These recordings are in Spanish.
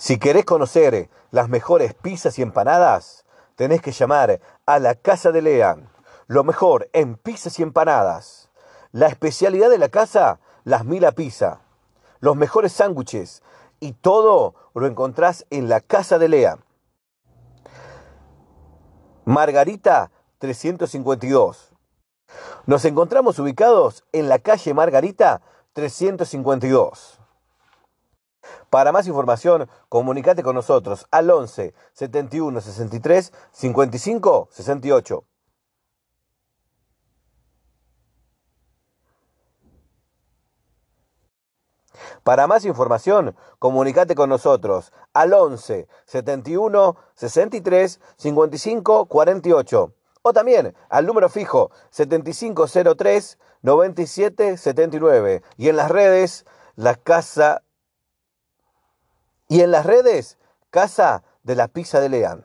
Si querés conocer las mejores pizzas y empanadas, tenés que llamar a la Casa de Lean. Lo mejor en pizzas y empanadas. La especialidad de la casa, las Mila Pizza. Los mejores sándwiches. Y todo lo encontrás en la Casa de Lean. Margarita 352. Nos encontramos ubicados en la calle Margarita 352. Para más información, comunícate con nosotros al 11 71 63 55 68. Para más información, comunícate con nosotros al 11 71 63 55 48 o también al número fijo 7503 97 79 y en las redes la casa y en las redes Casa de la Pizza de Leán.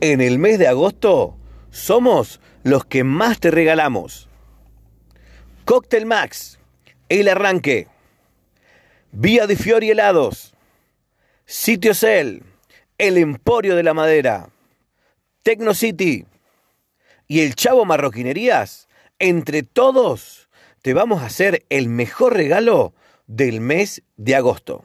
En el mes de agosto somos los que más te regalamos. Cocktail Max, El Arranque, Vía de Fiori Helados, Sitio Cell, El Emporio de la Madera, Tecno City y el Chavo Marroquinerías, entre todos te vamos a hacer el mejor regalo del mes de agosto.